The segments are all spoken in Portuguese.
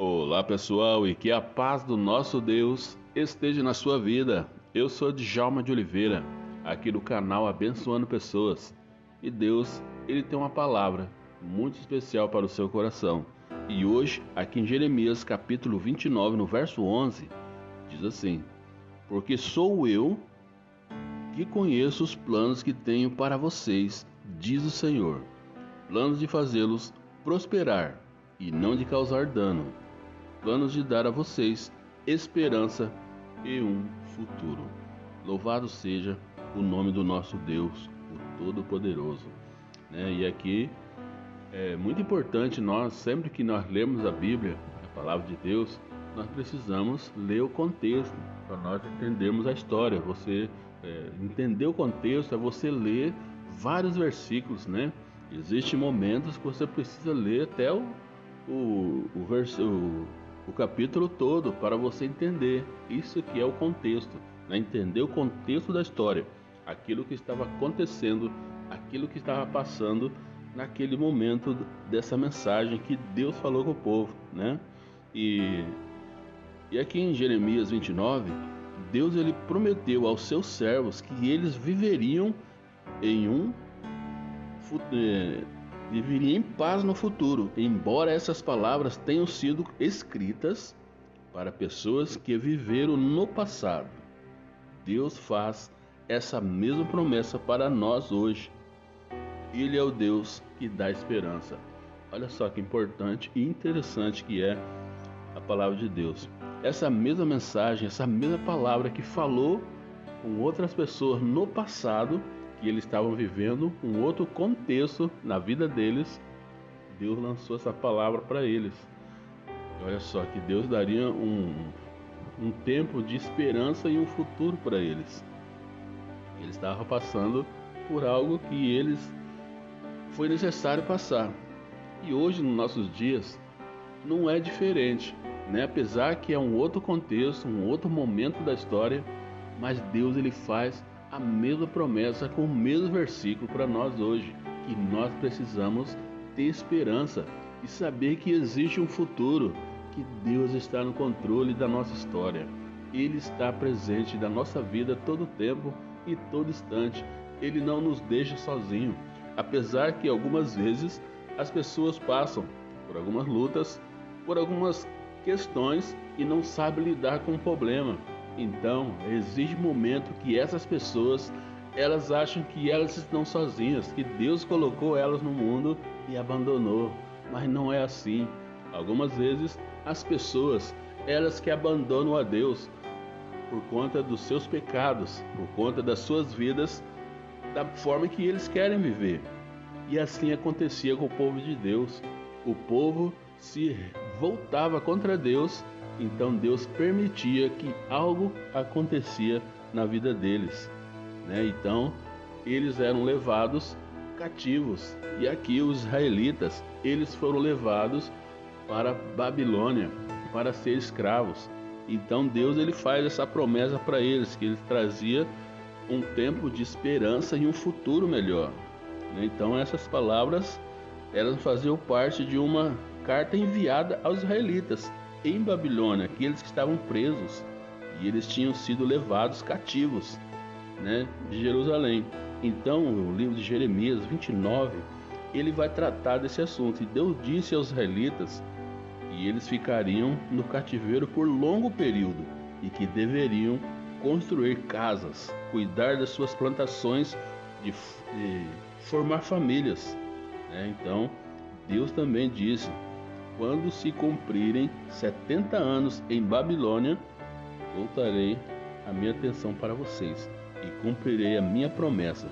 Olá pessoal e que a paz do nosso Deus esteja na sua vida. Eu sou Djalma de Oliveira, aqui do canal Abençoando Pessoas. E Deus, Ele tem uma palavra muito especial para o seu coração. E hoje, aqui em Jeremias capítulo 29, no verso 11, diz assim: Porque sou eu que conheço os planos que tenho para vocês, diz o Senhor, planos de fazê-los prosperar e não de causar dano planos de dar a vocês esperança e um futuro. Louvado seja o nome do nosso Deus, o Todo-Poderoso. Né? E aqui é muito importante nós, sempre que nós lemos a Bíblia, a palavra de Deus, nós precisamos ler o contexto para nós entendermos a história. Você é, entender o contexto é você ler vários versículos, né? Existem momentos que você precisa ler até o, o, o, verso, o o capítulo todo para você entender isso que é o contexto, né? entender o contexto da história, aquilo que estava acontecendo, aquilo que estava passando naquele momento dessa mensagem que Deus falou com o povo, né? E, e aqui em Jeremias 29, Deus ele prometeu aos seus servos que eles viveriam em um eh, viveria em paz no futuro, embora essas palavras tenham sido escritas para pessoas que viveram no passado. Deus faz essa mesma promessa para nós hoje. Ele é o Deus que dá esperança. Olha só que importante e interessante que é a palavra de Deus. Essa mesma mensagem, essa mesma palavra que falou com outras pessoas no passado, que eles estavam vivendo um outro contexto na vida deles, Deus lançou essa palavra para eles. olha só que Deus daria um, um tempo de esperança e um futuro para eles. Eles estavam passando por algo que eles foi necessário passar. E hoje, nos nossos dias, não é diferente, né? Apesar que é um outro contexto, um outro momento da história, mas Deus ele faz a mesma promessa com o mesmo versículo para nós hoje, que nós precisamos ter esperança e saber que existe um futuro, que Deus está no controle da nossa história. Ele está presente na nossa vida todo tempo e todo instante. Ele não nos deixa sozinho, apesar que algumas vezes as pessoas passam por algumas lutas, por algumas questões e não sabem lidar com o problema então, existe um momento que essas pessoas elas acham que elas estão sozinhas, que Deus colocou elas no mundo e abandonou. Mas não é assim. Algumas vezes as pessoas, elas que abandonam a Deus por conta dos seus pecados, por conta das suas vidas, da forma que eles querem viver. E assim acontecia com o povo de Deus. O povo se voltava contra Deus então Deus permitia que algo acontecia na vida deles. Né? Então eles eram levados cativos. E aqui os israelitas, eles foram levados para Babilônia para ser escravos. Então Deus ele faz essa promessa para eles que ele trazia um tempo de esperança e um futuro melhor. Né? Então essas palavras elas faziam parte de uma carta enviada aos israelitas em Babilônia, aqueles que estavam presos e eles tinham sido levados cativos né, de Jerusalém. Então, o livro de Jeremias 29, ele vai tratar desse assunto. E Deus disse aos israelitas que eles ficariam no cativeiro por longo período e que deveriam construir casas, cuidar das suas plantações, de, de formar famílias. Né? Então, Deus também disse quando se cumprirem setenta anos em Babilônia, voltarei a minha atenção para vocês e cumprirei a minha promessa,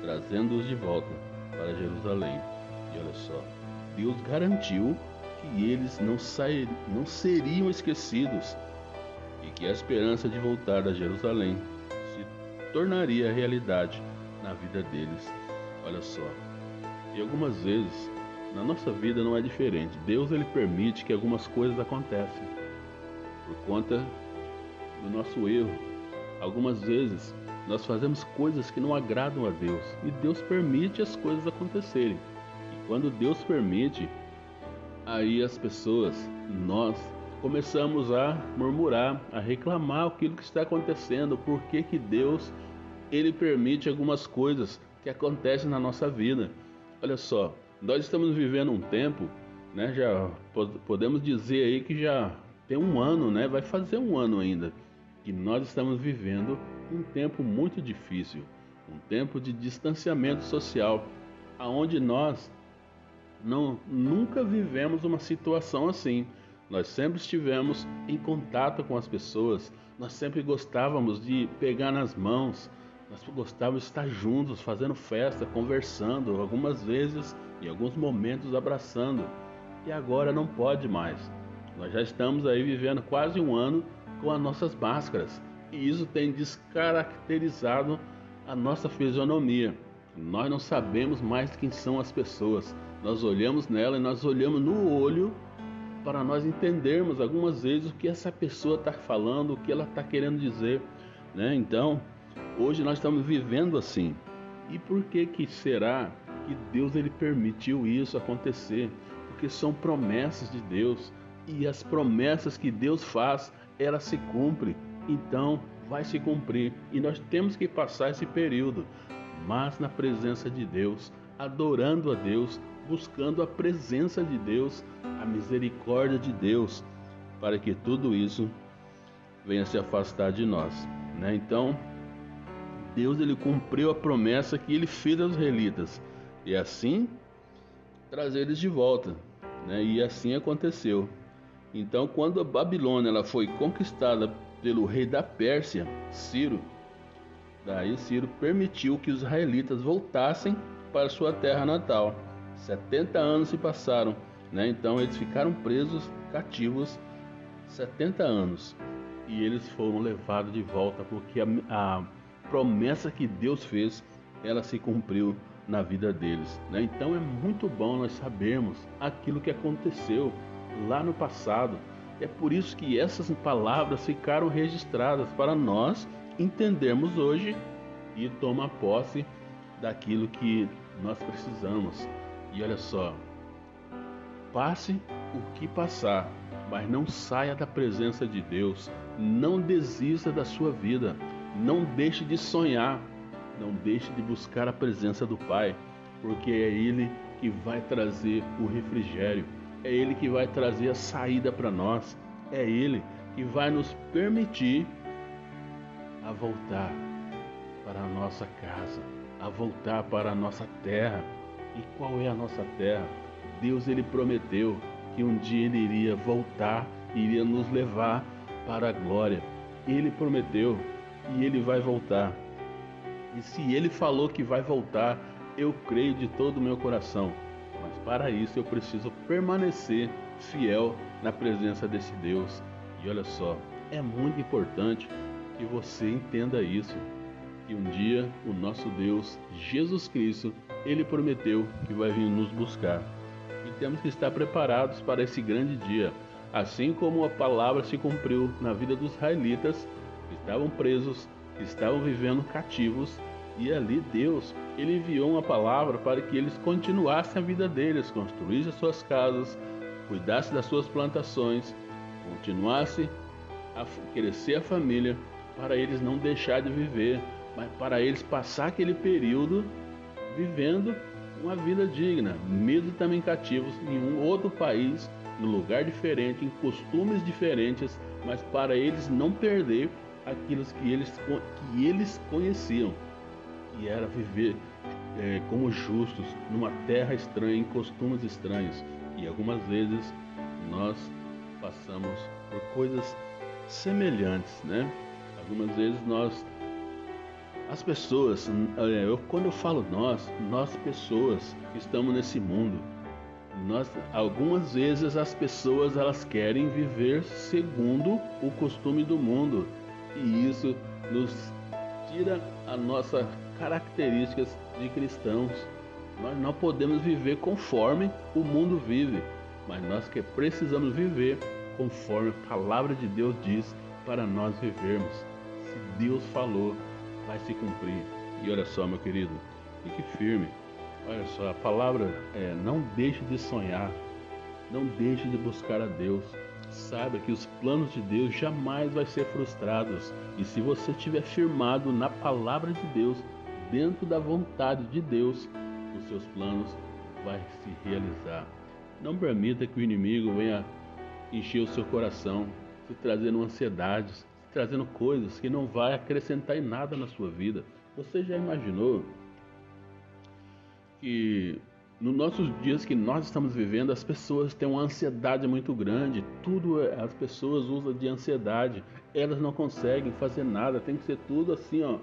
trazendo-os de volta para Jerusalém. E olha só, Deus garantiu que eles não, sair, não seriam esquecidos e que a esperança de voltar a Jerusalém se tornaria realidade na vida deles. Olha só, e algumas vezes na nossa vida não é diferente. Deus ele permite que algumas coisas aconteçam por conta do nosso erro. Algumas vezes nós fazemos coisas que não agradam a Deus e Deus permite as coisas acontecerem. E quando Deus permite, aí as pessoas, nós começamos a murmurar, a reclamar aquilo que está acontecendo, por que que Deus ele permite algumas coisas que acontecem na nossa vida. Olha só, nós estamos vivendo um tempo, né? Já podemos dizer aí que já tem um ano, né? Vai fazer um ano ainda que nós estamos vivendo um tempo muito difícil, um tempo de distanciamento social, aonde nós não nunca vivemos uma situação assim. Nós sempre estivemos em contato com as pessoas, nós sempre gostávamos de pegar nas mãos, nós gostávamos de estar juntos, fazendo festa, conversando, algumas vezes, em alguns momentos, abraçando. E agora não pode mais. Nós já estamos aí vivendo quase um ano com as nossas máscaras. E isso tem descaracterizado a nossa fisionomia. Nós não sabemos mais quem são as pessoas. Nós olhamos nela e nós olhamos no olho para nós entendermos algumas vezes o que essa pessoa está falando, o que ela está querendo dizer. Né? Então, Hoje nós estamos vivendo assim. E por que que será que Deus ele permitiu isso acontecer? Porque são promessas de Deus e as promessas que Deus faz, ela se cumpre. Então, vai se cumprir e nós temos que passar esse período, mas na presença de Deus, adorando a Deus, buscando a presença de Deus, a misericórdia de Deus, para que tudo isso venha se afastar de nós, né? Então, Deus ele cumpriu a promessa que ele fez aos israelitas e assim trazer eles de volta, né? E assim aconteceu. Então, quando a Babilônia ela foi conquistada pelo rei da Pérsia, Ciro, daí Ciro permitiu que os israelitas voltassem para sua terra natal. 70 anos se passaram, né? Então eles ficaram presos, cativos 70 anos. E eles foram levados de volta porque a, a promessa que Deus fez, ela se cumpriu na vida deles. Né? Então é muito bom nós sabermos aquilo que aconteceu lá no passado. É por isso que essas palavras ficaram registradas para nós entendermos hoje e tomar posse daquilo que nós precisamos. E olha só, passe o que passar, mas não saia da presença de Deus, não desista da sua vida. Não deixe de sonhar, não deixe de buscar a presença do Pai, porque é Ele que vai trazer o refrigério, é Ele que vai trazer a saída para nós, é Ele que vai nos permitir a voltar para a nossa casa, a voltar para a nossa terra. E qual é a nossa terra? Deus ele prometeu que um dia ele iria voltar, iria nos levar para a glória. Ele prometeu e ele vai voltar. E se ele falou que vai voltar, eu creio de todo o meu coração. Mas para isso eu preciso permanecer fiel na presença desse Deus. E olha só, é muito importante que você entenda isso. Que um dia o nosso Deus, Jesus Cristo, ele prometeu que vai vir nos buscar. E temos que estar preparados para esse grande dia. Assim como a palavra se cumpriu na vida dos israelitas, estavam presos, estavam vivendo cativos, e ali Deus, ele enviou uma palavra para que eles continuassem a vida deles, construíssem as suas casas, cuidassem das suas plantações, continuassem a crescer a família, para eles não deixar de viver, mas para eles passar aquele período vivendo uma vida digna, mesmo também cativos em um outro país, num lugar diferente, em costumes diferentes, mas para eles não perder aquilo que eles, que eles conheciam, que era viver é, como justos numa terra estranha, em costumes estranhos. E algumas vezes nós passamos por coisas semelhantes, né? Algumas vezes nós, as pessoas, é, eu, quando eu falo nós, nós pessoas que estamos nesse mundo, nós, algumas vezes as pessoas elas querem viver segundo o costume do mundo e isso nos tira a nossa características de cristãos. Nós não podemos viver conforme o mundo vive, mas nós que precisamos viver conforme a palavra de Deus diz para nós vivermos. Se Deus falou, vai se cumprir. E olha só, meu querido, fique firme. Olha só, a palavra é não deixe de sonhar, Não deixe de buscar a Deus. Saiba que os planos de Deus jamais vão ser frustrados. E se você estiver firmado na palavra de Deus, dentro da vontade de Deus, os seus planos vão se realizar. Não permita que o inimigo venha encher o seu coração, se trazendo ansiedades, se trazendo coisas que não vai acrescentar em nada na sua vida. Você já imaginou que nos nossos dias que nós estamos vivendo, as pessoas têm uma ansiedade muito grande. Tudo é, as pessoas usam de ansiedade. Elas não conseguem fazer nada. Tem que ser tudo assim, ó.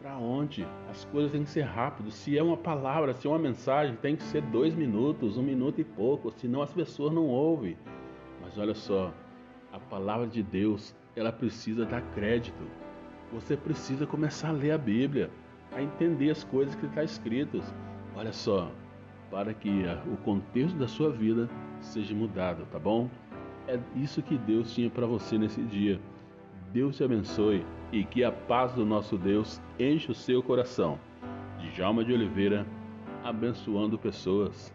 Para onde? As coisas têm que ser rápido. Se é uma palavra, se é uma mensagem, tem que ser dois minutos, um minuto e pouco. Senão as pessoas não ouvem. Mas olha só, a palavra de Deus, ela precisa dar crédito. Você precisa começar a ler a Bíblia, a entender as coisas que está escritas. Olha só, para que o contexto da sua vida seja mudado, tá bom? É isso que Deus tinha para você nesse dia. Deus te abençoe e que a paz do nosso Deus enche o seu coração. Djalma de Oliveira, abençoando pessoas.